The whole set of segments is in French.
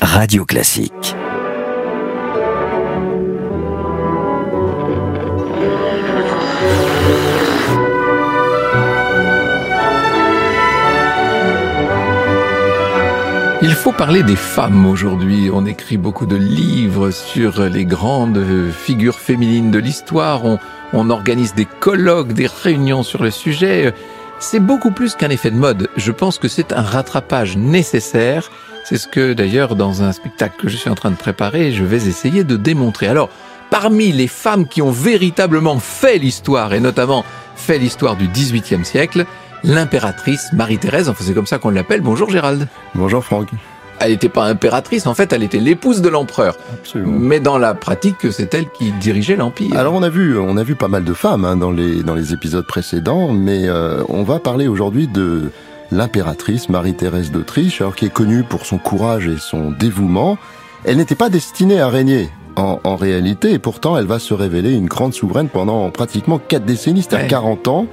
Radio Classique. Il faut parler des femmes aujourd'hui. On écrit beaucoup de livres sur les grandes figures féminines de l'histoire. On, organise des colloques, des réunions sur le sujet. C'est beaucoup plus qu'un effet de mode. Je pense que c'est un rattrapage nécessaire. C'est ce que d'ailleurs dans un spectacle que je suis en train de préparer, je vais essayer de démontrer. Alors, parmi les femmes qui ont véritablement fait l'histoire, et notamment fait l'histoire du XVIIIe siècle, l'impératrice Marie-Thérèse, enfin c'est comme ça qu'on l'appelle. Bonjour Gérald. Bonjour Franck. Elle n'était pas impératrice, en fait, elle était l'épouse de l'empereur. Mais dans la pratique, c'est elle qui dirigeait l'empire. Alors on a vu, on a vu pas mal de femmes hein, dans les dans les épisodes précédents, mais euh, on va parler aujourd'hui de l'impératrice Marie-Thérèse d'Autriche, alors qui est connue pour son courage et son dévouement. Elle n'était pas destinée à régner. En, en, réalité, et pourtant, elle va se révéler une grande souveraine pendant pratiquement quatre décennies, c'est-à-dire 40 ans.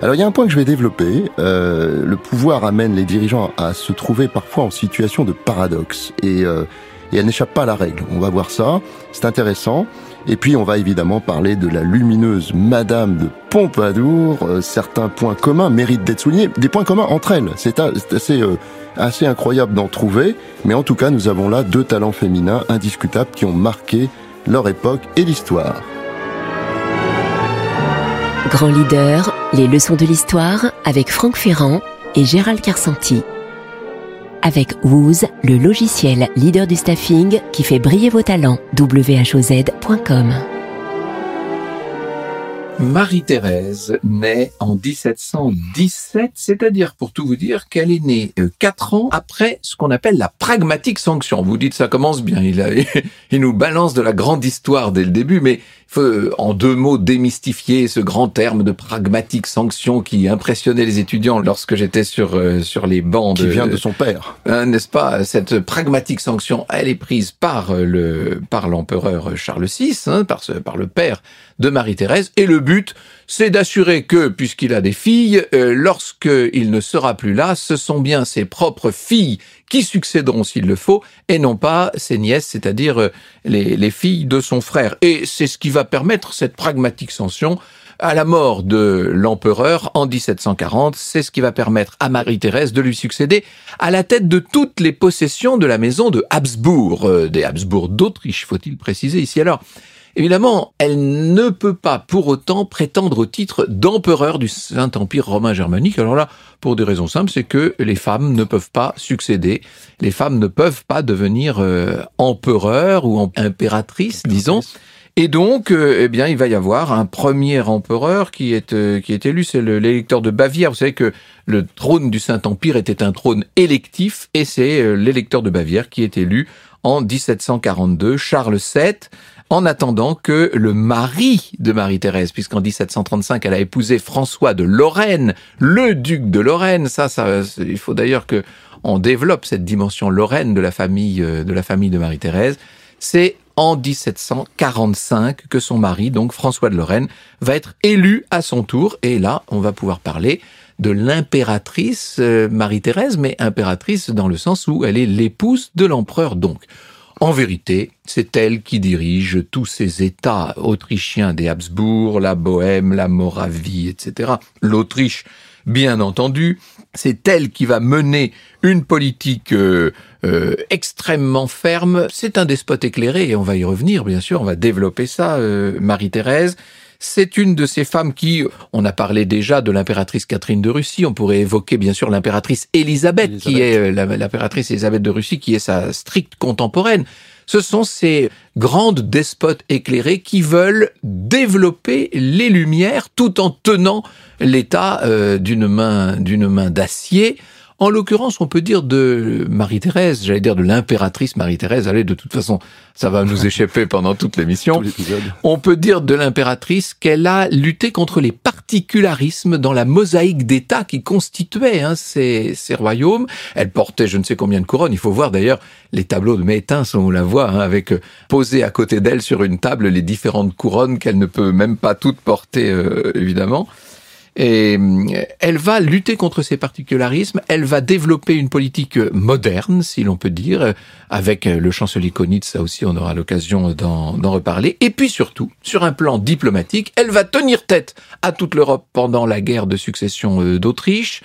Alors il y a un point que je vais développer. Euh, le pouvoir amène les dirigeants à se trouver parfois en situation de paradoxe et, euh, et elle n'échappe pas à la règle. On va voir ça, c'est intéressant. Et puis on va évidemment parler de la lumineuse Madame de Pompadour. Euh, certains points communs méritent d'être soulignés, des points communs entre elles. C'est assez, euh, assez incroyable d'en trouver, mais en tout cas nous avons là deux talents féminins indiscutables qui ont marqué leur époque et l'histoire. Grand leader, les leçons de l'histoire avec Franck Ferrand et Gérald Carsanti. Avec Wooz, le logiciel leader du staffing qui fait briller vos talents. whoz.com Marie-Thérèse naît en 1717, c'est-à-dire pour tout vous dire qu'elle est née euh, quatre ans après ce qu'on appelle la pragmatique sanction. Vous dites ça commence bien, il, nous balance de la grande histoire dès le début, mais faut euh, en deux mots démystifier ce grand terme de pragmatique sanction qui impressionnait les étudiants lorsque j'étais sur euh, sur les bancs. Qui vient de son père, hein, n'est-ce pas? Cette pragmatique sanction, elle est prise par le par l'empereur Charles VI, hein, par ce, par le père de Marie-Thérèse, et le but, c'est d'assurer que, puisqu'il a des filles, euh, lorsqu'il ne sera plus là, ce sont bien ses propres filles qui succéderont s'il le faut, et non pas ses nièces, c'est-à-dire euh, les, les filles de son frère. Et c'est ce qui va permettre cette pragmatique sanction à la mort de l'empereur en 1740, c'est ce qui va permettre à Marie-Thérèse de lui succéder à la tête de toutes les possessions de la maison de Habsbourg, euh, des Habsbourg d'Autriche, faut-il préciser ici. Alors, Évidemment, elle ne peut pas pour autant prétendre au titre d'empereur du Saint-Empire romain germanique. Alors là, pour des raisons simples, c'est que les femmes ne peuvent pas succéder. Les femmes ne peuvent pas devenir euh, empereur ou impératrice, disons. Et donc, euh, eh bien, il va y avoir un premier empereur qui est euh, qui est élu, c'est l'électeur de Bavière. Vous savez que le trône du Saint-Empire était un trône électif, et c'est l'électeur de Bavière qui est élu en 1742, Charles VII en attendant que le mari de Marie-Thérèse, puisqu'en 1735 elle a épousé François de Lorraine, le duc de Lorraine, ça, ça il faut d'ailleurs que on développe cette dimension lorraine de la famille euh, de la famille de Marie-Thérèse. C'est en 1745 que son mari, donc François de Lorraine, va être élu à son tour. Et là, on va pouvoir parler de l'impératrice euh, Marie-Thérèse, mais impératrice dans le sens où elle est l'épouse de l'empereur donc. En vérité, c'est elle qui dirige tous ces États autrichiens des Habsbourg, la Bohème, la Moravie, etc. L'Autriche, bien entendu, c'est elle qui va mener une politique euh, euh, extrêmement ferme. C'est un despote éclairé et on va y revenir, bien sûr, on va développer ça, euh, Marie-Thérèse. C'est une de ces femmes qui, on a parlé déjà de l'impératrice Catherine de Russie, on pourrait évoquer bien sûr l'impératrice Élisabeth, qui est euh, l'impératrice Élisabeth de Russie, qui est sa stricte contemporaine. Ce sont ces grandes despotes éclairées qui veulent développer les lumières tout en tenant l'État euh, d'une main d'une main d'acier en l'occurrence, on peut dire de Marie-Thérèse, j'allais dire de l'impératrice Marie-Thérèse, allez, de toute façon, ça va nous échapper pendant toute l'émission. On peut dire de l'impératrice qu'elle a lutté contre les particularismes dans la mosaïque d'États qui constituait hein, ces, ces, royaumes. Elle portait je ne sais combien de couronnes. Il faut voir d'ailleurs les tableaux de Métain, on la voit, hein, avec euh, posé à côté d'elle sur une table les différentes couronnes qu'elle ne peut même pas toutes porter, euh, évidemment. Et euh, elle va lutter contre ces particularismes, elle va développer une politique moderne, si l'on peut dire, avec le chancelier Konitz, ça aussi on aura l'occasion d'en reparler. Et puis surtout, sur un plan diplomatique, elle va tenir tête à toute l'Europe pendant la guerre de succession euh, d'Autriche.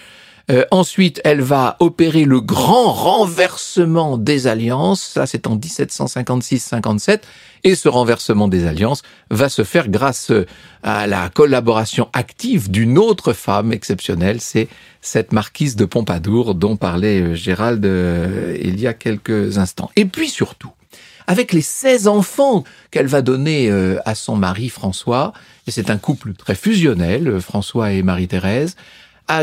Euh, ensuite, elle va opérer le grand renversement des alliances. Ça, c'est en 1756-57. Et ce renversement des alliances va se faire grâce euh, à la collaboration active d'une autre femme exceptionnelle. C'est cette marquise de Pompadour dont parlait euh, Gérald il y a quelques instants. Et puis surtout, avec les 16 enfants qu'elle va donner à son mari François, et c'est un couple très fusionnel, François et Marie-Thérèse,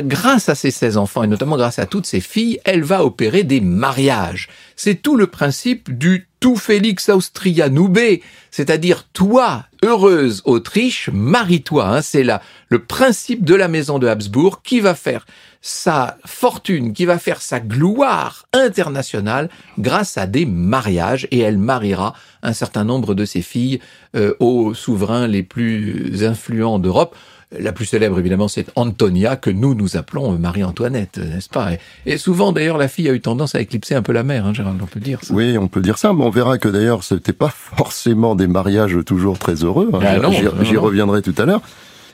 grâce à ses 16 enfants et notamment grâce à toutes ses filles, elle va opérer des mariages. C'est tout le principe du tout Félix Austria Noubé, c'est-à-dire toi, heureuse Autriche, marie-toi. Hein. c'est là le principe de la maison de Habsbourg qui va faire sa fortune, qui va faire sa gloire internationale grâce à des mariages et elle mariera un certain nombre de ses filles euh, aux souverains les plus influents d'Europe. La plus célèbre, évidemment, c'est Antonia, que nous, nous appelons Marie-Antoinette, n'est-ce pas? Et, souvent, d'ailleurs, la fille a eu tendance à éclipser un peu la mère, hein, Gérald, on peut dire ça. Oui, on peut dire ça, mais on verra que d'ailleurs, ce n'était pas forcément des mariages toujours très heureux. Hein. Ah j'y reviendrai tout à l'heure.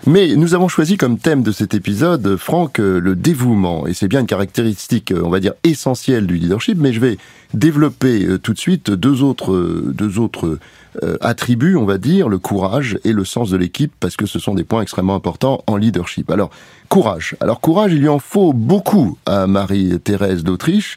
Mais nous avons choisi comme thème de cet épisode, Franck, le dévouement. Et c'est bien une caractéristique, on va dire, essentielle du leadership, mais je vais développer euh, tout de suite deux autres, euh, deux autres euh, attribue, on va dire, le courage et le sens de l'équipe, parce que ce sont des points extrêmement importants en leadership. Alors, courage. Alors, courage, il lui en faut beaucoup à Marie-Thérèse d'Autriche.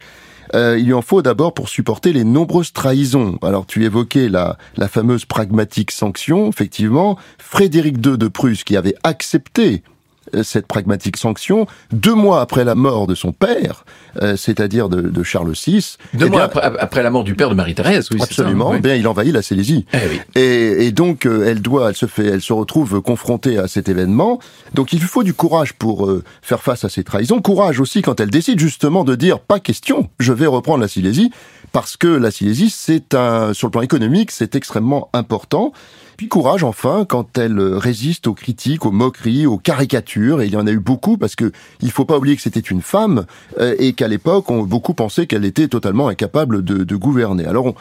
Euh, il en faut d'abord pour supporter les nombreuses trahisons. Alors tu évoquais la, la fameuse pragmatique sanction, effectivement. Frédéric II de Prusse qui avait accepté cette pragmatique sanction deux mois après la mort de son père, euh, c'est-à-dire de, de, Charles VI. Deux eh mois après, après, la mort du père de Marie-Thérèse, oui. Absolument. Eh bien, il envahit la Silésie. Eh et, et, donc, euh, elle doit, elle se fait, elle se retrouve confrontée à cet événement. Donc, il lui faut du courage pour faire face à ces trahisons. Courage aussi quand elle décide justement de dire pas question, je vais reprendre la Silésie parce que la Silésie, c'est un, sur le plan économique, c'est extrêmement important. Puis courage enfin quand elle résiste aux critiques, aux moqueries, aux caricatures. Et il y en a eu beaucoup parce que il faut pas oublier que c'était une femme euh, et qu'à l'époque on beaucoup pensé qu'elle était totalement incapable de, de gouverner. Alors on,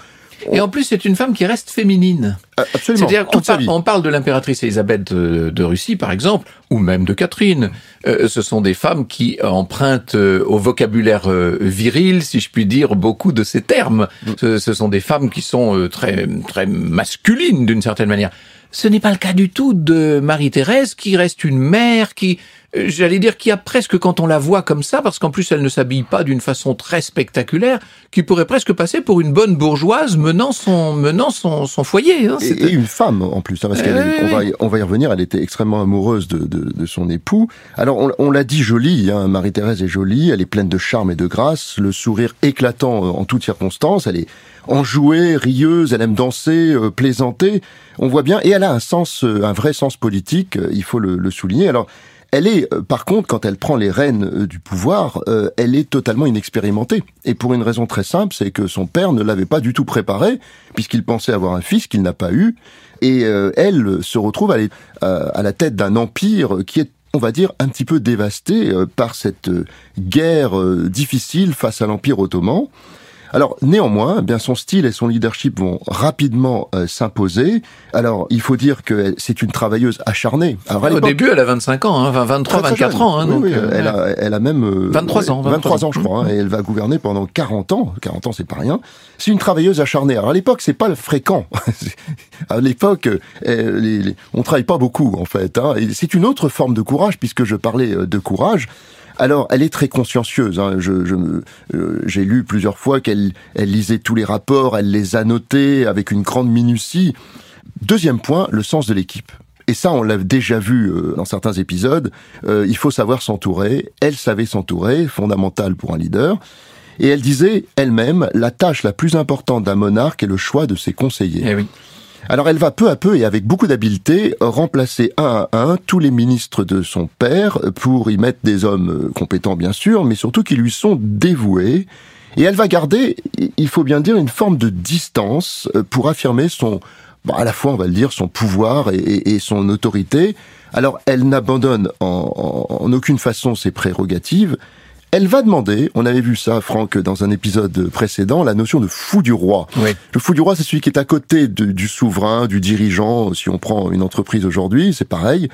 et en plus, c'est une femme qui reste féminine. Euh, absolument. C'est-à-dire qu'on on parle de l'impératrice Elisabeth de, Russie, par exemple, ou même de Catherine. Euh, ce sont des femmes qui empruntent euh, au vocabulaire viril, si je puis dire, beaucoup de ces termes. Mm. Ce, sont des femmes qui sont très, très masculines d'une certaine manière. Ce n'est pas le cas du tout de Marie-Thérèse, qui reste une mère, qui euh, j'allais dire qu'il y a presque quand on la voit comme ça, parce qu'en plus elle ne s'habille pas d'une façon très spectaculaire, qui pourrait presque passer pour une bonne bourgeoise menant son menant son, son foyer. Hein, et, une femme en plus, hein, parce qu'on va, y, on va y revenir. Elle était extrêmement amoureuse de, de, de son époux. Alors on, on l'a dit jolie, hein, Marie-Thérèse est jolie, elle est pleine de charme et de grâce, le sourire éclatant en toutes circonstances. Elle est enjouée, rieuse, elle aime danser, euh, plaisanter. On voit bien, et elle a un sens, euh, un vrai sens politique. il faut le, le souligner. Alors elle est, euh, par contre, quand elle prend les rênes euh, du pouvoir, euh, elle est totalement inexpérimentée. Et pour une raison très simple, c'est que son père ne l'avait pas du tout préparé, puisqu'il pensait avoir un fils qu'il n'a pas eu. Et elle se retrouve à la tête d'un empire qui est on va dire, un petit peu dévasté par cette guerre difficile face à l'Empire ottoman. Alors néanmoins, eh bien son style et son leadership vont rapidement euh, s'imposer. Alors il faut dire que c'est une travailleuse acharnée. Au début, elle a 25 ans, hein, 23, 24 ans. Hein, donc, oui, euh, elle, a, elle a même 23 euh, ans, 23, ans, je crois, hein, et elle va gouverner pendant 40 ans. 40 ans, c'est pas rien. C'est une travailleuse acharnée. Alors à l'époque, c'est pas fréquent. à l'époque, les, on travaille pas beaucoup en fait. Hein, c'est une autre forme de courage puisque je parlais de courage. Alors, elle est très consciencieuse. Hein. Je, euh, j'ai lu plusieurs fois qu'elle elle lisait tous les rapports, elle les annotait avec une grande minutie. Deuxième point, le sens de l'équipe. Et ça, on l'a déjà vu euh, dans certains épisodes. Euh, il faut savoir s'entourer. Elle savait s'entourer, fondamental pour un leader. Et elle disait elle-même, la tâche la plus importante d'un monarque est le choix de ses conseillers. Eh oui. Alors elle va peu à peu et avec beaucoup d'habileté remplacer un à un tous les ministres de son père pour y mettre des hommes euh, compétents bien sûr, mais surtout qui lui sont dévoués. Et elle va garder, il faut bien dire, une forme de distance euh, pour affirmer son bon, à la fois, on va le dire, son pouvoir et, son autorité. Alors, elle n'abandonne en, aucune façon ses prérogatives. Elle va demander, on avait vu ça, Franck, dans un épisode précédent, la notion de fou du roi. Oui. Le fou du roi, c'est celui qui est à côté de, du souverain, du dirigeant. Si on prend une entreprise aujourd'hui, c'est pareil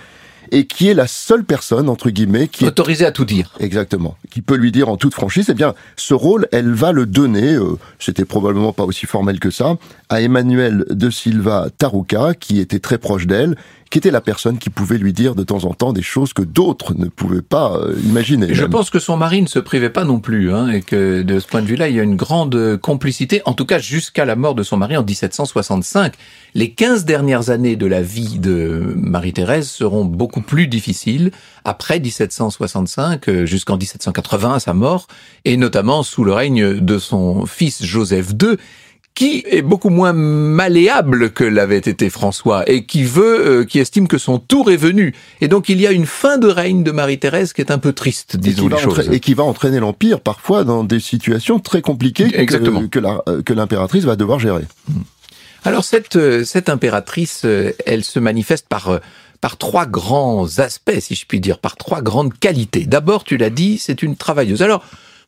et qui est la seule personne, entre guillemets, qui autorisée à tout dire. Exactement. Qui peut lui dire en toute franchise, eh bien, ce rôle, elle va le donner, euh, c'était probablement pas aussi formel que ça, à Emmanuel de Silva Tarouca, qui était très proche d'elle, qui était la personne qui pouvait lui dire de temps en temps des choses que d'autres ne pouvaient pas euh, imaginer. Je pense que son mari ne se privait pas non plus, hein, et que de ce point de vue-là, il y a une grande complicité, en tout cas jusqu'à la mort de son mari en 1765. Les 15 dernières années de la vie de Marie-Thérèse seront beaucoup plus difficiles après 1765 euh, jusqu'en 1780 à sa mort, et notamment sous le règne de son fils Joseph II, qui est beaucoup moins malléable que l'avait été François et qui veut, euh, qui estime que son tour est venu. Et donc il y a une fin de règne de Marie-Thérèse qui est un peu triste, disons les choses. Et qui va entraîner l'Empire parfois dans des situations très compliquées Exactement. que, euh, l'impératrice va devoir gérer. Alors cette, euh, cette impératrice, elle se manifeste par, par trois grands aspects, si je puis dire, par trois grandes qualités. D'abord, tu l'as dit, c'est une travailleuse. Alors,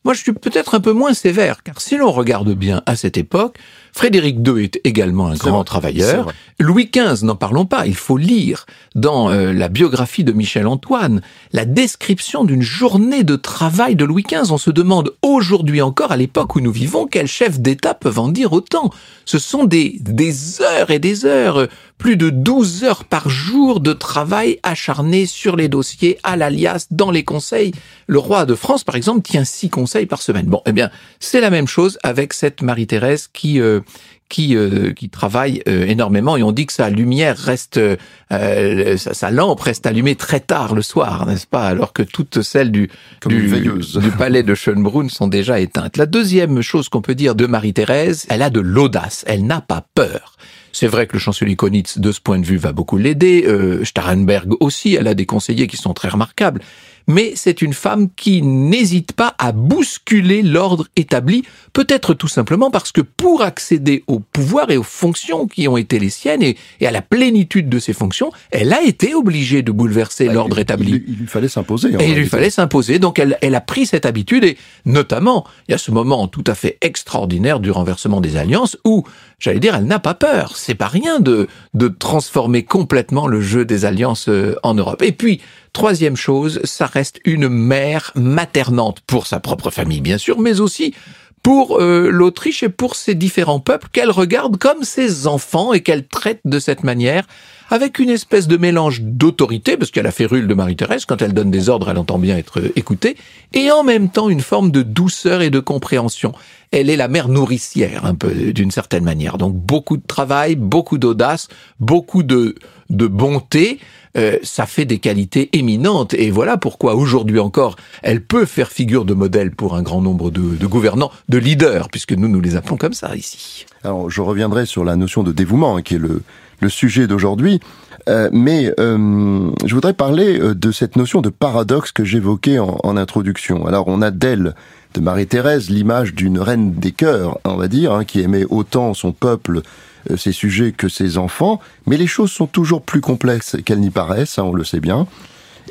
moi, je suis peut-être un peu moins sévère, car si l'on regarde bien à cette époque, Frédéric II est également un grand vrai, travailleur. Louis XV, n'en parlons pas, il faut lire dans euh, la biographie de Michel Antoine la description d'une journée de travail de Louis XV. On se demande aujourd'hui encore, à l'époque où nous vivons, quels chefs d'État peuvent en dire autant. Ce sont des, des heures et des heures, euh, plus de 12 heures par jour de travail acharné sur les dossiers, à l'alias, dans les conseils. Le roi de France, par exemple, tient six conseils par semaine. Bon, eh bien, c'est la même chose avec cette Marie-Thérèse qui... euh, qui, euh, qui travaille euh, énormément et on dit que sa lumière reste, euh, sa, sa lampe reste allumée très tard le soir, n'est-ce pas Alors que toutes celles du, du, du palais de Schönbrunn sont déjà éteintes. La deuxième chose qu'on peut dire de Marie-Thérèse, elle a de l'audace, elle n'a pas peur. C'est vrai que le chancelier Konitz, de ce point de vue, va beaucoup l'aider. Starrenberg aussi, elle a des conseillers qui sont très remarquables. Mais c'est une femme qui n'hésite pas à bousculer l'ordre établi, peut-être tout simplement parce que pour accéder au pouvoir et aux fonctions qui ont été les siennes et, et à la plénitude de ses fonctions, elle a été obligée de bouleverser l'ordre Il- établi. Il, lui fallait s'imposer. Et il lui fallait s'imposer. Donc elle, elle a pris cette habitude et notamment, il y a ce moment tout à fait extraordinaire du renversement des alliances où, j'allais dire, elle n'a pas peur. C'est pas rien de, de transformer complètement le jeu des alliances euh, en Europe. Et puis, troisième chose, ça reste une mère maternante pour sa propre famille, bien sûr, mais aussi pour euh, l'Autriche et pour ses différents peuples qu'elle regarde comme ses enfants et qu'elle traite de cette manière avec une espèce de mélange d'autorité, parce qu'elle a férule de Marie-Thérèse, quand elle donne des ordres, elle entend bien être euh, écoutée, et en même temps une forme de douceur et de compréhension. Elle est la mère nourricière, un peu, d'une certaine manière. Donc beaucoup de travail, beaucoup d'audace, beaucoup de, de bonté, euh, ça fait des qualités éminentes. Et voilà pourquoi aujourd'hui encore, elle peut faire figure de modèle pour un grand nombre de, de gouvernants, de leaders, puisque nous nous les appelons comme ça ici. Alors, je reviendrai sur la notion de dévouement, hein, qui est le, le sujet d'aujourd'hui. Euh, mais euh, je voudrais parler euh, de cette notion de paradoxe que j'évoquais en, en introduction. Alors, on a d'elle, de Marie-Thérèse, l'image d'une reine des cœurs, on va dire, hein, qui aimait autant son peuple, euh, ses sujets que ses enfants. Mais les choses sont toujours plus complexes qu'elles n'y paraissent, hein, on le sait bien.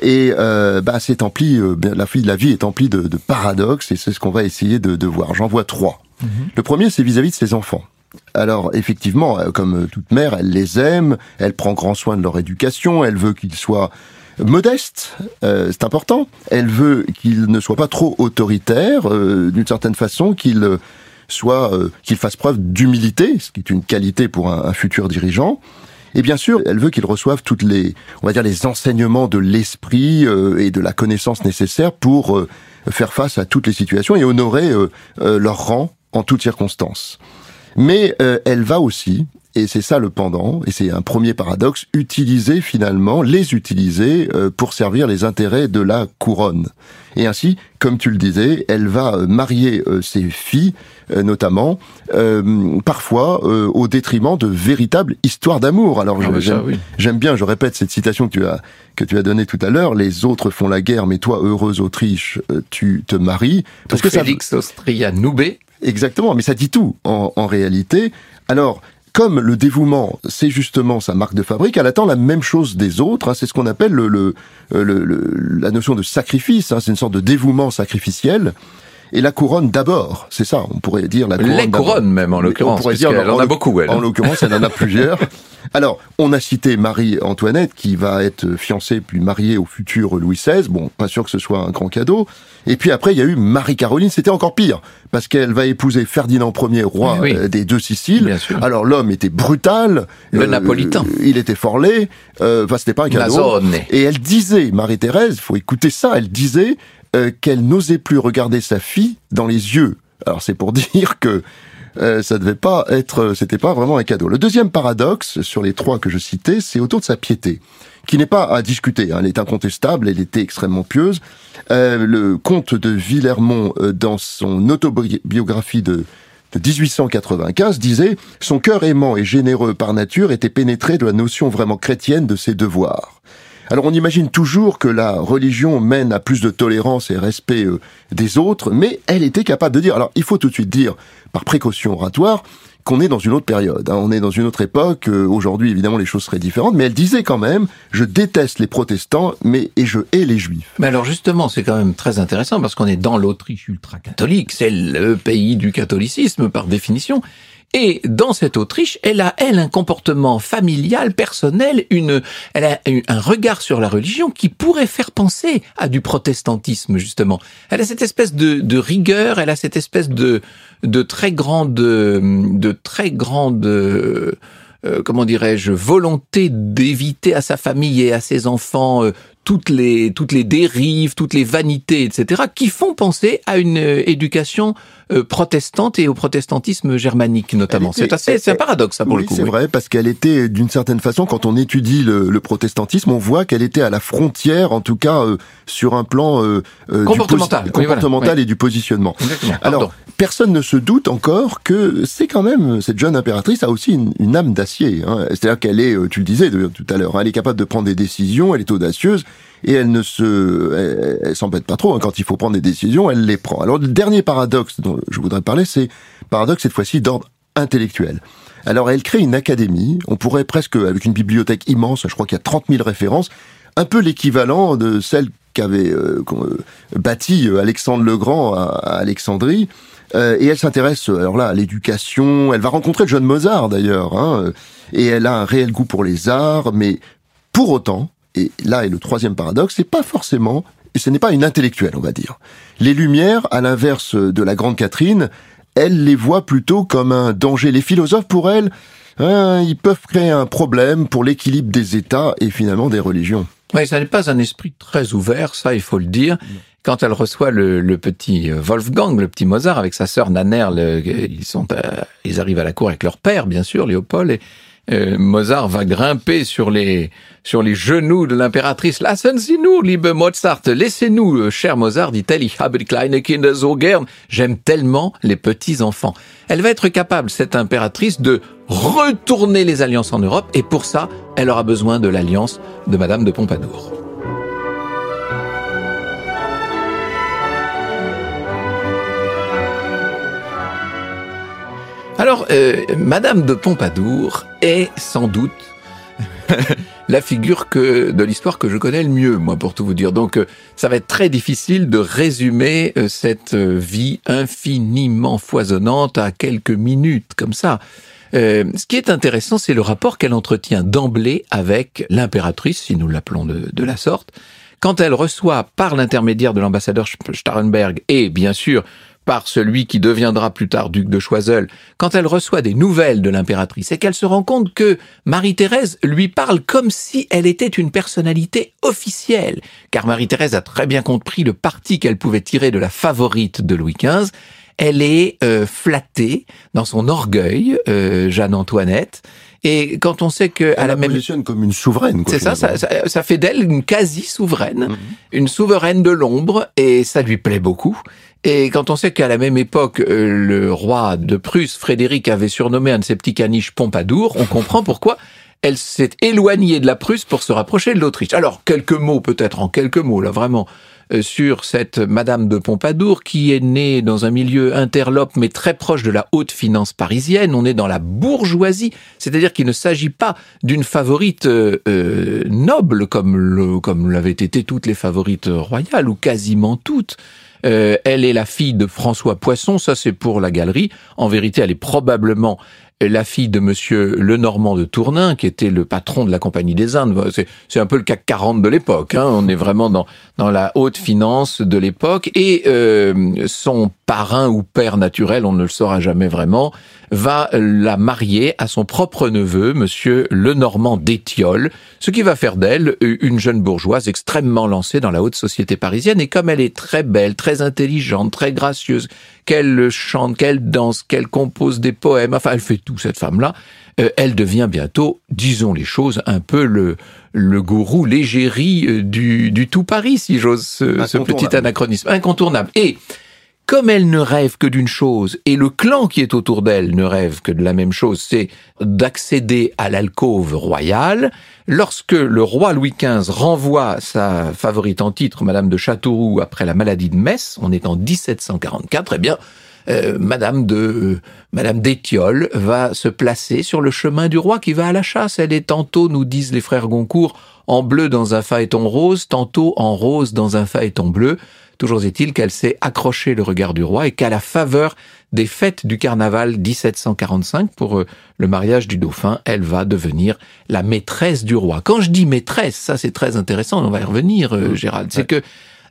Et euh, bah, c'est empli, euh, la, vie- la vie est emplie de, de paradoxes, et c'est ce qu'on va essayer de, de voir. J'en vois trois. Le premier, c'est vis-à-vis de ses enfants. Alors effectivement, euh, comme toute mère, elle les aime, elle prend grand soin de leur éducation, elle veut qu'ils soient modestes, euh, c'est important. Elle veut qu'ils ne soient pas trop autoritaires, euh, d'une certaine façon, qu'ils soient, euh, qu'ils fassent preuve d'humilité, ce qui est une qualité pour un, un futur dirigeant. Et bien sûr, elle veut qu'ils reçoivent toutes les, on va dire, les enseignements de l'esprit euh, et de la connaissance nécessaires pour euh, faire face à toutes les situations et honorer euh, euh, leur rang en toutes circonstances. Mais euh, elle va aussi, et c'est ça le pendant, et c'est un premier paradoxe, utiliser finalement, les utiliser euh, pour servir les intérêts de la couronne. Et ainsi, comme tu le disais, elle va euh, marier euh, ses filles, notamment, euh, parfois euh, au détriment de véritables histoires d'amour. Alors Ah, ça, j'aime oui. bien, je répète cette citation que tu as que tu as donnée tout à l'heure. Les autres font la guerre, mais toi, heureuse Autriche, tu te maries. Parce que Félix Austria Noubé, Exactement, mais ça dit tout en, en réalité. Alors, comme le dévouement, c'est justement sa marque de fabrique, elle attend la même chose des autres. Hein. c'est ce qu'on appelle le, le, le, la notion de sacrifice. Hein. c'est une sorte de dévouement sacrificiel et la couronne d'abord. C'est ça, on pourrait dire la couronne. Les couronnes même en l'occurrence. On pourrait dire, elle en, a beaucoup. Elle. En l'occurrence, elle en a plusieurs. Alors, on a cité Marie-Antoinette qui va être fiancée puis mariée au futur Louis XVI. Bon, pas sûr que ce soit un grand cadeau. Et puis après, il y a eu Marie-Caroline. C'était encore pire parce qu'elle va épouser Ferdinand Ier, roi euh, des deux Siciles. Alors l'homme était brutal. Le euh, napolitain. Il était fort laid. Euh, enfin, c'était pas un cadeau. Et elle disait, Marie-Thérèse, faut écouter ça. Elle disait euh, qu'elle n'osait plus regarder sa fille dans les yeux. Alors c'est pour dire que euh, ça devait pas être, c'était pas vraiment un cadeau. Le deuxième paradoxe sur les trois que je citais, c'est autour de sa piété, qui n'est pas à discuter. Hein. Elle est incontestable, elle était extrêmement pieuse. Euh, le comte de Villermont, dans son autobiographie de, de 1895, disait son cœur aimant et généreux par nature était pénétré de la notion vraiment chrétienne de ses devoirs. Alors on imagine toujours que la religion mène à plus de tolérance et respect euh, des autres, mais elle était capable de dire, alors il faut tout de suite dire, par précaution oratoire, qu'on est dans une autre période, hein. on est dans une autre époque, euh, aujourd'hui évidemment les choses seraient différentes, mais elle disait quand même, je déteste les protestants, mais et je hais les juifs. Mais alors justement, c'est quand même très intéressant parce qu'on est dans l'Autriche ultra-catholique, c'est le pays du catholicisme par définition, et dans cette Autriche, elle a, elle, un comportement familial, personnel, une, elle a un regard sur la religion qui pourrait faire penser à du protestantisme, justement. Elle a cette espèce de, de rigueur, elle a cette espèce de, de très grande, de très grande, euh, comment dirais-je, volonté d'éviter à sa famille et à ses enfants euh, toutes les toutes les dérives, toutes les vanités, etc., qui font penser à une euh, éducation euh, protestante et au protestantisme germanique notamment. C'est assez, c'est un paradoxe ça pour le coup. C'est vrai parce qu'elle était d'une certaine façon, quand on étudie le, protestantisme, on voit qu'elle était à la frontière, en tout cas euh, sur un plan comportemental, comportemental et du positionnement. Alors personne ne se doute encore que c'est quand même cette jeune impératrice a aussi une, âme d'acier. Hein. C'est-à-dire qu'elle est, tu le disais tout à l'heure, hein, elle est capable de prendre des décisions, elle est audacieuse et elle ne se, elle, s'embête pas trop. Hein. Quand il faut prendre des décisions, elle les prend. Alors le dernier paradoxe dont je voudrais parler, c'est paradoxe cette fois-ci d'ordre intellectuel. Alors elle crée une académie, on pourrait presque, avec une bibliothèque immense, je crois qu'il y a 30 000 références, un peu l'équivalent de celle qu'avait euh, euh, bâtie euh, Alexandre le Grand à, Alexandrie. et elle s'intéresse alors là à l'éducation. Elle va rencontrer John Mozart d'ailleurs, hein, et elle a un réel goût pour les arts. Mais pour autant, et là est le troisième paradoxe, c'est pas forcément, et ce n'est pas une intellectuelle, on va dire. Les Lumières, à l'inverse de la Grande Catherine, elle les voit plutôt comme un danger. Les philosophes, pour elle, hein, ils peuvent créer un problème pour l'équilibre des États et finalement des religions. Oui, ça n'est pas un esprit très ouvert, ça il faut le dire. Quand elle reçoit le, petit euh, Wolfgang, le petit Mozart, avec sa sœur Nanner, ils sont, ils arrivent à la cour avec leur père, bien sûr, Léopold, et euh, Mozart va grimper sur les sur les genoux de l'impératrice. Lassen Sie nous, liebe Mozart, laissez-nous, euh, cher Mozart, dit-elle, ich habe kleine Kinder so gern. J'aime tellement les petits enfants. Elle va être capable, cette impératrice, de retourner les alliances en Europe, et pour ça, elle aura besoin de l'alliance de Madame de Pompadour. Alors, euh, Madame de Pompadour est sans doute la figure que de l'histoire que je connais le mieux, moi, pour tout vous dire. Donc, euh, ça va être très difficile de résumer euh, cette vie infiniment foisonnante à quelques minutes comme ça. ce qui est intéressant, c'est le rapport qu'elle entretient d'emblée avec l'impératrice, si nous l'appelons de, de la sorte, quand elle reçoit par l'intermédiaire de l'ambassadeur Starrenberg et bien sûr par celui qui deviendra plus tard duc de Choiseul, quand elle reçoit des nouvelles de l'impératrice et qu'elle se rend compte que Marie-Thérèse lui parle comme si elle était une personnalité officielle, car Marie-Thérèse a très bien compris le parti qu'elle pouvait tirer de la favorite de Louis XV, elle est euh, flattée dans son orgueil, euh, Jeanne-Antoinette, et quand on sait que à la, même positionne comme une souveraine, c'est ça, ça, ça, fait d'elle une quasi souveraine, mhm. une souveraine de l'ombre, et ça lui plaît beaucoup. Et quand on sait qu'à la même époque, euh, le roi de Prusse, Frédéric, avait surnommé un de ses petits caniches Pompadour, on comprend pourquoi elle s'est éloignée de la Prusse pour se rapprocher de l'Autriche. Alors, quelques mots peut-être, en quelques mots, là vraiment. Euh, sur cette Madame de Pompadour qui est née dans un milieu interlope mais très proche de la haute finance parisienne. On est dans la bourgeoisie, c'est-à-dire qu'il ne s'agit pas d'une favorite euh, euh, noble comme le, comme l'avaient été toutes les favorites royales ou quasiment toutes. elle est la fille de François Poisson, ça c'est pour la galerie. En vérité, elle est probablement la fille de monsieur Lenormand de Tournin, qui était le patron de la Compagnie des Indes. C'est un peu le CAC 40 de l'époque. Hein. On est vraiment dans, la haute finance de l'époque. Et euh, son parrain ou père naturel, on ne le saura jamais vraiment, va la marier à son propre neveu, monsieur Lenormand d'Étiole, ce qui va faire d'elle une jeune bourgeoise extrêmement lancée dans la haute société parisienne. Et comme elle est très belle, très intelligente, très gracieuse, qu'elle chante, qu'elle danse, qu'elle compose des poèmes, enfin elle fait tout cette femme-là, euh, elle devient bientôt, disons les choses, un peu le, le gourou l'égérie euh, du, du tout Paris, si j'ose ce, ce petit anachronisme. Incontournable. Et comme elle ne rêve que d'une chose, et le clan qui est autour d'elle ne rêve que de la même chose, c'est d'accéder à l'alcôve royale, lorsque le roi Louis XV renvoie sa favorite en titre, Madame de Châteauroux, après la maladie de Metz, on est en 1744, eh bien, euh, Madame de euh, Madame d'Étiole va se placer sur le chemin du roi qui va à la chasse. Elle est tantôt, nous disent les frères Goncourt, en bleu dans un phaéton rose, tantôt en rose dans un phaéton bleu. Toujours est-il qu'elle s'est accrochée le regard du roi et qu'à la faveur des fêtes du carnaval 1745 pour euh, le mariage du dauphin, elle va devenir la maîtresse du roi. Quand je dis maîtresse, ça c'est très intéressant, on va y revenir, euh, mmh. Gérald, c'est que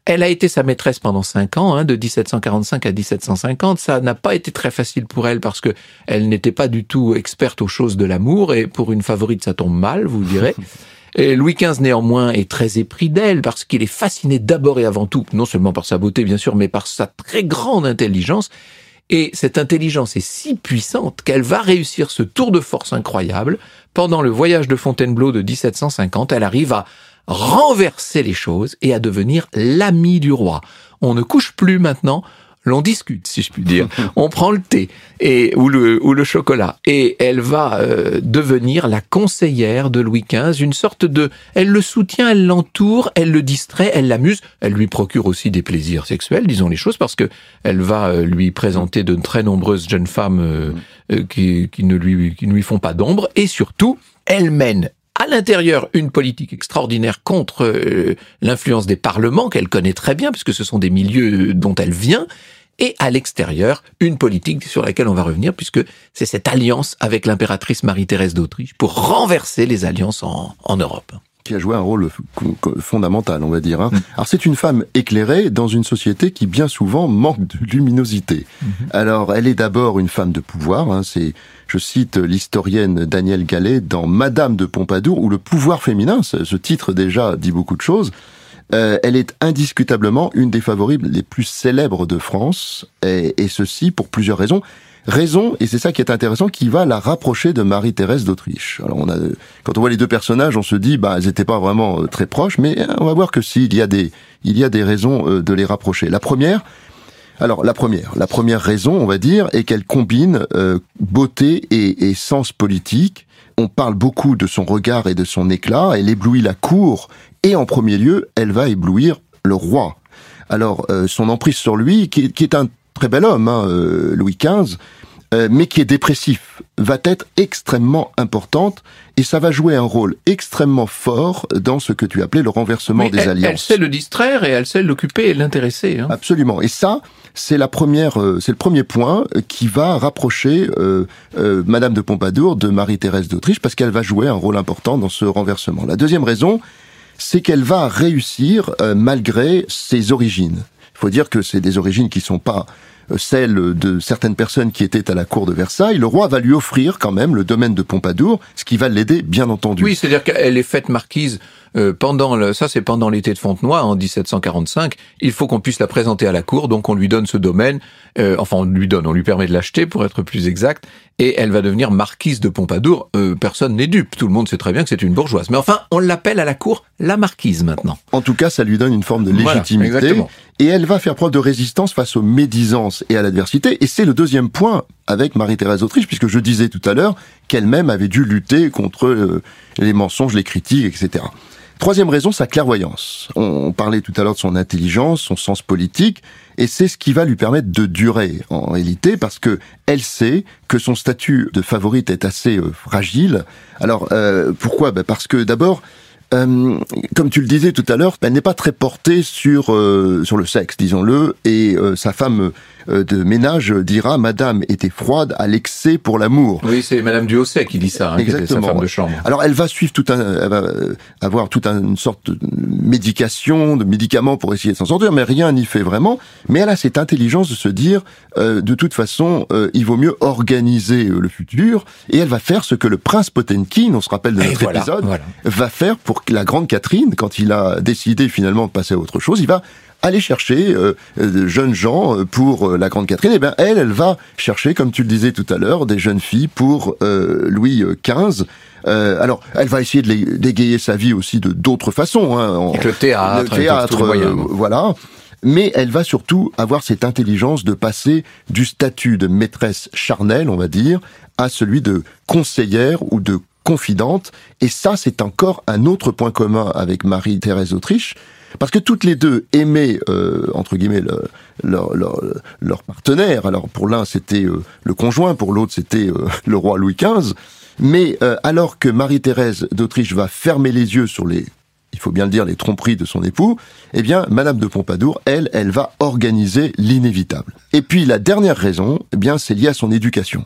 elle a été sa maîtresse pendant cinq ans, hein, de 1745 à 1750. Ça n'a pas été très facile pour elle parce que elle n'était pas du tout experte aux choses de l'amour et pour une favorite ça tombe mal, vous direz. Et Louis XV, néanmoins, est très épris d'elle parce qu'il est fasciné d'abord et avant tout, non seulement par sa beauté, bien sûr, mais par sa très grande intelligence. Et cette intelligence est si puissante qu'elle va réussir ce tour de force incroyable. Pendant le voyage de Fontainebleau de 1750, elle arrive à renverser les choses et à devenir l'ami du roi. On ne couche plus maintenant, l'on discute, si je puis dire. On prend le thé et ou le ou le chocolat et elle va euh, devenir la conseillère de Louis XV, une sorte de. Elle le soutient, elle l'entoure, elle le distrait, elle l'amuse, elle lui procure aussi des plaisirs sexuels, disons les choses, parce que elle va euh, lui présenter de très nombreuses jeunes femmes euh, qui, qui ne lui qui ne lui font pas d'ombre et surtout elle mène à l'intérieur une politique extraordinaire contre l'influence des parlements qu'elle connaît très bien puisque ce sont des milieux dont elle vient et à l'extérieur, une politique sur laquelle on va revenir, puisque c'est cette alliance avec l'impératrice Marie-Thérèse d'Autriche pour renverser les alliances en, en Europe qui a joué un rôle fondamental, on va dire. Hein. Mm. Alors c'est une femme éclairée dans une société qui bien souvent manque de luminosité. Mm-hmm. Alors elle est d'abord une femme de pouvoir. Hein. C'est, je cite l'historienne Danielle Gallet dans Madame de Pompadour, où le pouvoir féminin, ce titre déjà dit beaucoup de choses. Euh, elle est indiscutablement une des favorites les plus célèbres de France, et, et ceci pour plusieurs raisons. Raison, et c'est ça qui est intéressant, qui va la rapprocher de Marie-Thérèse d'Autriche. Alors on a, quand on voit les deux personnages, on se dit, bah, elles n'étaient pas vraiment euh, très proches, mais euh, on va voir que si, il y a des, il y a des raisons de les rapprocher. La première, alors la première, la première raison, on va dire, est qu'elle combine beauté et, et, sens politique. On parle beaucoup de son regard et de son éclat. Elle éblouit la cour et en premier lieu, elle va éblouir le roi. Alors, euh, son emprise sur lui, qui, est un très bel homme, hein, euh, Louis XV, euh, mais qui est dépressif, va être extrêmement importante et ça va jouer un rôle extrêmement fort dans ce que tu appelais le renversement des alliances. Elle sait le distraire et elle sait l'occuper et l'intéresser. Hein. Absolument. Et ça, c'est la première, c'est le premier point qui va rapprocher Madame de Pompadour de Marie-Thérèse d'Autriche parce qu'elle va jouer un rôle important dans ce renversement. La deuxième raison, c'est qu'elle va réussir euh, malgré ses origines. Il faut dire que c'est des origines qui sont pas euh, celles de certaines personnes qui étaient à la cour de Versailles. Le roi va lui offrir quand même le domaine de Pompadour, ce qui va l'aider bien entendu. Oui, c'est-à-dire qu'elle est faite marquise euh, pendant le, ça c'est pendant l'été de Fontenoy en 1745. Il faut qu'on puisse la présenter à la cour, donc on lui donne ce domaine. Euh, enfin, on lui donne, on lui permet de l'acheter pour être plus exact, et elle va devenir marquise de Pompadour. Euh, personne n'est dupe, tout le monde sait très bien que c'est une bourgeoise. Mais enfin, on l'appelle à la cour la marquise maintenant. En tout cas, ça lui donne une forme de légitimité. et elle va faire preuve de résistance face aux médisances et à l'adversité. Et c'est le deuxième point avec Marie-Thérèse d'Autriche, puisque je disais tout à l'heure qu'elle-même avait dû lutter contre les mensonges, les critiques, etc. Troisième raison, sa clairvoyance. On parlait tout à l'heure de son intelligence, son sens politique, et c'est ce qui va lui permettre de durer en réalité, parce que elle sait que son statut de favorite est assez euh, fragile. Alors euh, pourquoi? Ben Parce que d'abord, euh, comme tu le disais tout à l'heure, elle n'est pas très portée sur euh, sur le sexe, disons-le, et euh, sa femme de ménage dira Madame était froide à l'excès pour l'amour. Oui, c'est Madame Duhosset qui dit ça, hein, qui était sa femme de chambre. Alors elle va suivre tout un, elle va avoir toute une sorte de médication, de médicaments pour essayer de s'en sortir, mais rien n'y fait vraiment. Mais elle a cette intelligence de se dire, euh, de toute façon, euh, il vaut mieux organiser le futur, et elle va faire ce que le prince Potenkin, on se rappelle de notre voilà, épisode, voilà. va faire pour que la grande Catherine, quand il a décidé finalement de passer à autre chose, il va aller chercher euh, euh, de jeunes gens euh, pour euh, la grande Catherine. Et bien elle, elle va chercher, comme tu le disais tout à l'heure, des jeunes filles pour euh, Louis XV. Euh, alors, elle va essayer de d'égayer sa vie aussi de d'autres façons. Hein, en- Avec le théâtre, le théâtre, euh, voilà. Mais elle va surtout avoir cette intelligence de passer du statut de maîtresse charnelle, on va dire, à celui de conseillère ou de confidente. Et ça, c'est encore un autre point commun avec Marie-Thérèse d'Autriche, parce que toutes les deux aimaient, euh, entre guillemets, le- leur, leur, leur partenaire. Alors pour l'un, c'était euh, le conjoint, pour l'autre, c'était euh, le roi Louis XV. Mais euh, alors que Marie-Thérèse d'Autriche va fermer les yeux sur les il faut bien le dire, les tromperies de son époux, eh bien, Madame de Pompadour, elle, elle va organiser l'inévitable. Et puis, la dernière raison, eh bien, c'est lié à son éducation.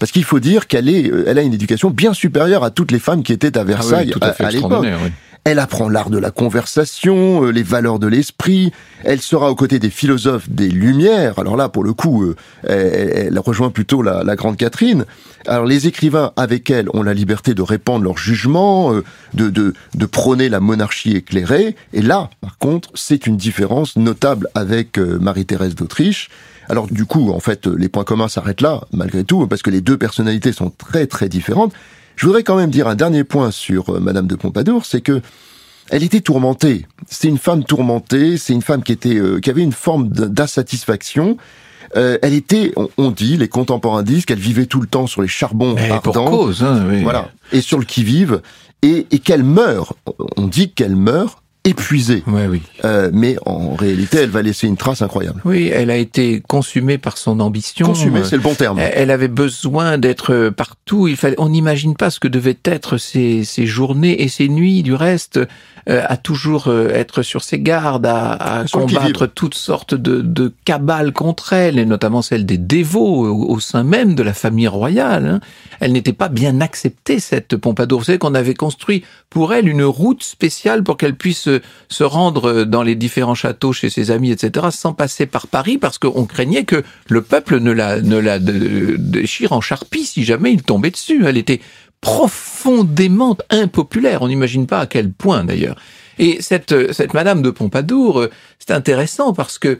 Parce qu'il faut dire qu'elle est, euh, elle a une éducation bien supérieure à toutes les femmes qui étaient à Ah oui, Versailles tout à fait à, à l'époque. oui. Elle apprend l'art de la conversation, euh, les valeurs de l'esprit. Elle sera aux côtés des philosophes des Lumières. Alors là, pour le coup, euh, elle, rejoint plutôt la, grande Catherine. Alors les écrivains avec elle ont la liberté de répandre leurs jugements, euh, de, de, de prôner la monarchie éclairée. Et là, par contre, c'est une différence notable avec Marie-Thérèse d'Autriche. Alors du coup, en fait, les points communs s'arrêtent là, malgré tout, parce que les deux personnalités sont très très différentes. Je voudrais quand même dire un dernier point sur euh, Madame de Pompadour, c'est que elle était tourmentée. C'est une femme tourmentée. C'est une femme qui était, euh, qui avait une forme d'insatisfaction. Euh, elle était, on, on dit, les contemporains disent qu'elle vivait tout le temps sur les charbons Mais pour ardents, cause, hein, oui. voilà, et sur le qui vive, et, et qu'elle meurt. On dit qu'elle meurt épuisée. Ouais, oui. Euh, mais en réalité, elle va laisser une trace incroyable. Oui, elle a été consumée par son ambition. Consumée, Euh, c'est le bon terme. Elle avait besoin d'être partout. Il fallait, on n'imagine pas ce que devaient être ses, ses journées et ses nuits. Du reste, euh, à toujours euh, être sur ses gardes, à, à combattre toutes sortes de, de cabales contre elle, et notamment celle des dévots au, au sein même de la famille royale. hein. Elle n'était pas bien acceptée cette Pompadour. Vous savez qu'on avait construit pour elle une route spéciale pour qu'elle puisse euh, se rendre dans les différents châteaux chez ses amis, etc., sans passer par Paris, parce qu'on craignait que le peuple ne la, ne la déchire en charpie si jamais il tombait dessus. Elle était profondément impopulaire. On n'imagine pas à quel point d'ailleurs. Et cette, cette Madame de Pompadour, euh, c'est intéressant parce que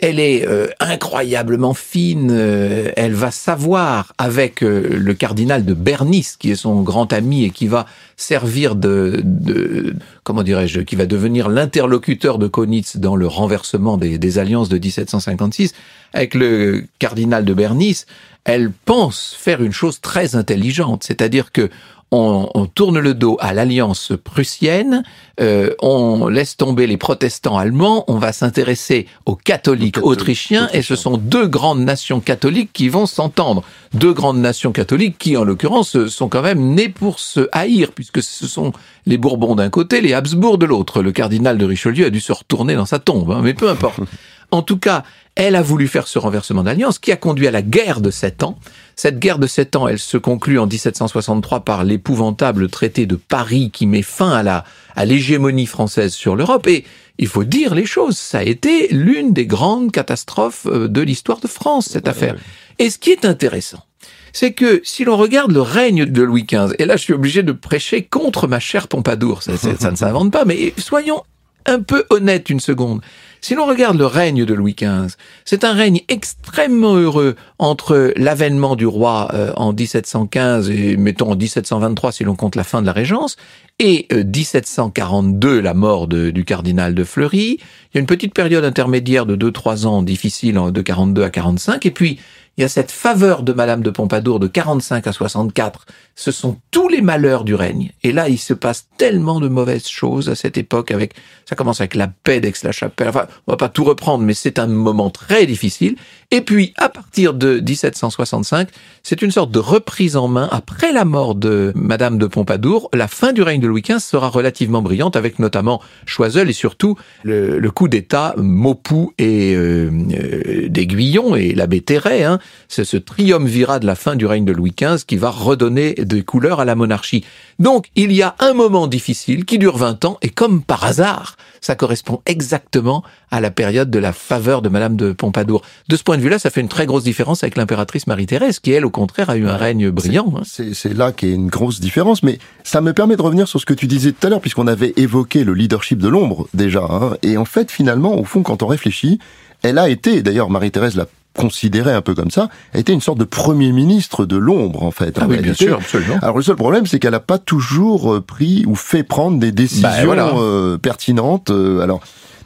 elle est euh, incroyablement fine. euh, elle va savoir avec euh, le cardinal de Bernice, qui est son grand ami et qui va servir de, de comment dirais-je, qui va devenir l'interlocuteur de Kaunitz dans le renversement des, des alliances de 1756. Avec le cardinal de Bernice, elle pense faire une chose très intelligente, c'est-à-dire que on, on tourne le dos à l'alliance prussienne, euh, on laisse tomber les protestants allemands, on va s'intéresser aux catholiques autrichiens, et ce sont deux grandes nations catholiques qui vont s'entendre. Deux grandes nations catholiques qui, en l'occurrence, sont quand même nées pour se haïr, puisque ce sont les Bourbons d'un côté, les Habsbourg de l'autre. Le cardinal de Richelieu a dû se retourner dans sa tombe, hein, mais peu importe. En tout cas, elle a voulu faire ce renversement d'alliance qui a conduit à la guerre de sept ans. Cette guerre de sept ans, elle se conclut en 1763 par l'épouvantable traité de Paris qui met fin à la à l'hégémonie française sur l'Europe. Et il faut dire les choses, ça a été l'une des grandes catastrophes euh, de l'histoire de France, cette affaire. Et ce qui est intéressant, c'est que si l'on regarde le règne de Louis XV, et là je suis obligé de prêcher contre ma chère Pompadour, ça, ça- ça ne s'invente pas, mais soyons un peu honnêtes une seconde. Si l'on regarde le règne de Louis XV, c'est un règne extrêmement heureux entre l'avènement du roi euh, en 1715 et mettons en 1723 si l'on compte la fin de la Régence, et euh, 1742 la mort de- du cardinal de Fleury. Il y a une petite période intermédiaire de 2-3 ans difficile en- de 42 à 45, et puis il y a cette faveur de Madame de Pompadour de 45 à 64. Ce sont tous les malheurs du règne. Et là, il se passe tellement de mauvaises choses à cette époque avec, ça commence avec la paix d'Aix-la-Chapelle. Enfin, on va pas tout reprendre, mais c'est un moment très difficile. Et puis, à partir de 1765, c'est une sorte de reprise en main. Après la mort de Madame de Pompadour, la fin du règne de Louis XV sera relativement brillante, avec notamment Choiseul et surtout le, coup d'État Maupoux et euh, euh, d'Aiguillon et l'abbé Terray. Hein. C'est ce triumvirat de la fin du règne de Louis XV qui va redonner des couleurs à la monarchie. Donc, il y a un moment difficile qui dure 20 ans, et comme par hasard, ça correspond exactement à la période de la faveur de Madame de Pompadour. De ce point de vue-là, ça fait une très grosse différence avec l'impératrice Marie-Thérèse, qui elle, au contraire, a eu un règne brillant. Hein. C'est là a une grosse différence, mais ça me permet de revenir sur ce que tu disais tout à l'heure, puisqu'on avait évoqué le leadership de l'ombre déjà. Hein. et en fait, finalement, au fond, quand on réfléchit, elle a été, d'ailleurs Marie-Thérèse l'a considéré un peu comme ça, a été une sorte de premier ministre de l'ombre en fait. Ah oui, bien sûr, absolument. Alors le seul problème, c'est qu'elle n'a pas toujours euh, pris ou fait prendre des décisions bah, euh, pertinentes. Euh, alors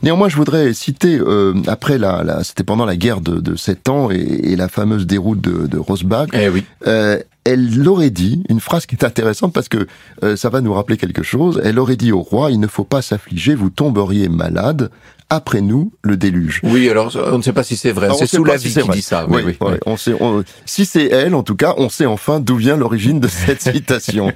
Néanmoins, je voudrais citer, euh, après la, la c'était pendant la guerre de, de 7 ans et, et, la fameuse déroute de, de Rosbach, eh oui. euh, elle aurait dit une phrase qui est intéressante parce que euh, ça va nous rappeler quelque chose. Elle aurait dit au roi, il ne faut pas s'affliger, vous tomberiez malade. Après nous, le déluge. Oui, alors on ne sait pas si c'est vrai. C'est sous la vie qui dit ça. Oui, oui, oui. On sait, on, si c'est elle, en tout cas, on sait enfin d'où vient l'origine de cette citation.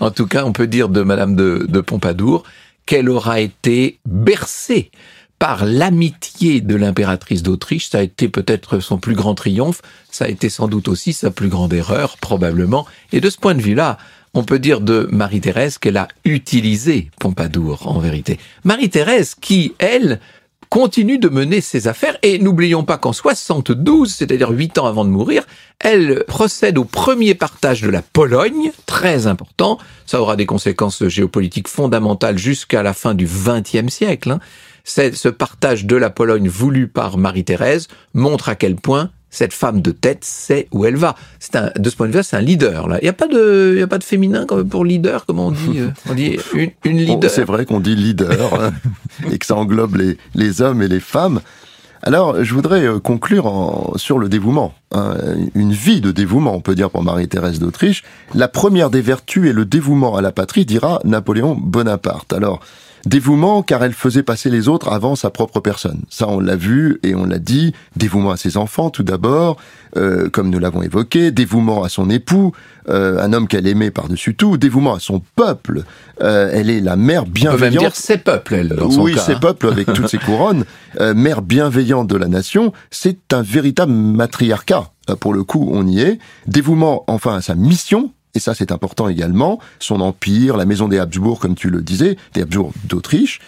en tout cas, on peut dire de Madame de, de Pompadour qu'elle aura été bercée par l'amitié de l'impératrice d'Autriche. Ça a été peut-être son plus grand triomphe, ça a été sans doute aussi sa plus grande erreur, probablement. Et de ce point de vue-là, on peut dire de Marie-Thérèse qu'elle a utilisé Pompadour, en vérité. Marie-Thérèse qui, elle, continue de mener ses affaires. Et n'oublions pas qu'en 72, c'est-à-dire huit ans avant de mourir, elle procède au premier partage de la Pologne, très important. Ça aura des conséquences géopolitiques fondamentales jusqu'à la fin du XXe siècle. Hein. Ce partage de la Pologne voulu par Marie-Thérèse montre à quel point cette femme de tête sait où elle va. C'est un, de ce point de vue, c'est un leader. Là, il n'y a pas de, il y a pas de féminin pour leader, comme on dit. Euh, on dit une, une leader. C'est vrai qu'on dit leader hein, et que ça englobe les, les hommes et les femmes. Alors, je voudrais euh, conclure en, sur le dévouement. Hein, une vie de dévouement, on peut dire pour Marie-Thérèse d'Autriche. La première des vertus est le dévouement à la patrie, dira Napoléon Bonaparte. Alors, Dévouement car elle faisait passer les autres avant sa propre personne. Ça, on l'a vu et on l'a dit. Dévouement à ses enfants, tout d'abord, euh, comme nous l'avons évoqué. Dévouement à son époux, euh, un homme qu'elle aimait par-dessus tout. Dévouement à son peuple. Euh, elle est la mère bienveillante. On peut même dire ses peuples, elle, dans son Oui, ses hein. peuples avec toutes ses couronnes. mère bienveillante de la nation. C'est un véritable matriarcat. Pour le coup, on y est. Dévouement, enfin, à sa mission, et ça c'est important également, son empire, la maison des Habsbourg, comme tu le disais, des Habsbourg d'Autriche,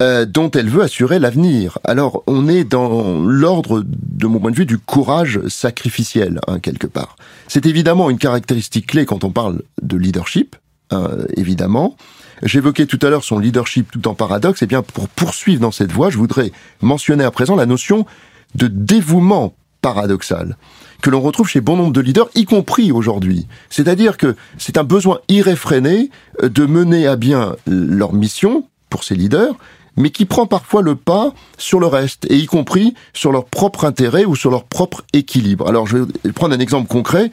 euh, dont elle veut assurer l'avenir. Alors on est dans l'ordre, de mon point de vue, du courage sacrificiel, hein, quelque part. C'est évidemment une caractéristique clé quand on parle de leadership, hein, évidemment. J'évoquais tout à l'heure son leadership tout en paradoxe, et bien pour poursuivre dans cette voie, je voudrais mentionner à présent la notion de dévouement paradoxal que l'on retrouve chez bon nombre de leaders, y compris aujourd'hui. C'est-à-dire que c'est un besoin irréfréné euh, de mener à bien leur mission pour ces leaders, mais qui prend parfois le pas sur le reste, et y compris sur leur propre intérêt ou sur leur propre équilibre. Alors je vais prendre un exemple concret.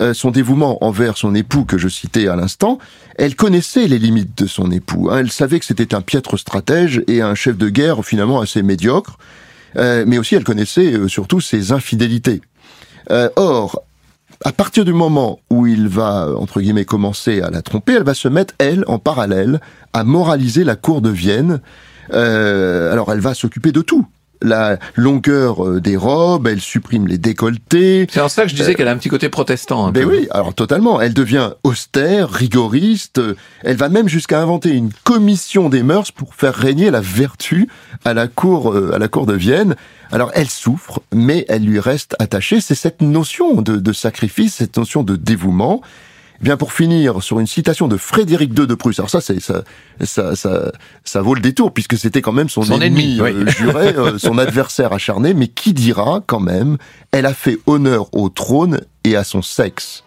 Euh, son dévouement envers son époux que je citais à l'instant, elle connaissait les limites de son époux. Hein. Elle savait que c'était un piètre stratège et un chef de guerre finalement assez médiocre, euh, mais aussi elle connaissait surtout ses infidélités. Euh, or, à partir du moment où il va, entre guillemets, commencer à la tromper, elle va se mettre, elle, en parallèle, à moraliser la cour de Vienne. Euh, alors, elle va s'occuper de tout la longueur euh, des robes, elle supprime les décolletés. C'est en ça que je disais qu'elle a un petit côté protestant. Un ben oui, alors totalement. Elle devient austère, rigoriste. Elle va même jusqu'à inventer une commission des mœurs pour faire régner la vertu à la cour, à la cour de Vienne. Alors elle souffre, mais elle lui reste attachée. C'est cette notion de, sacrifice, cette notion de dévouement. Eh bien pour finir sur une citation de Frédéric II de Prusse. Alors ça, c'est ça, ça, ça, ça, vaut le détour puisque c'était quand même son, ennemi, euh, juré, euh, son adversaire acharné. Mais qui dira quand même, elle a fait honneur au trône et à son sexe?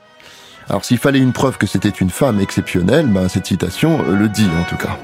Alors s'il fallait une preuve que c'était une femme exceptionnelle, ben cette citation le dit en tout cas.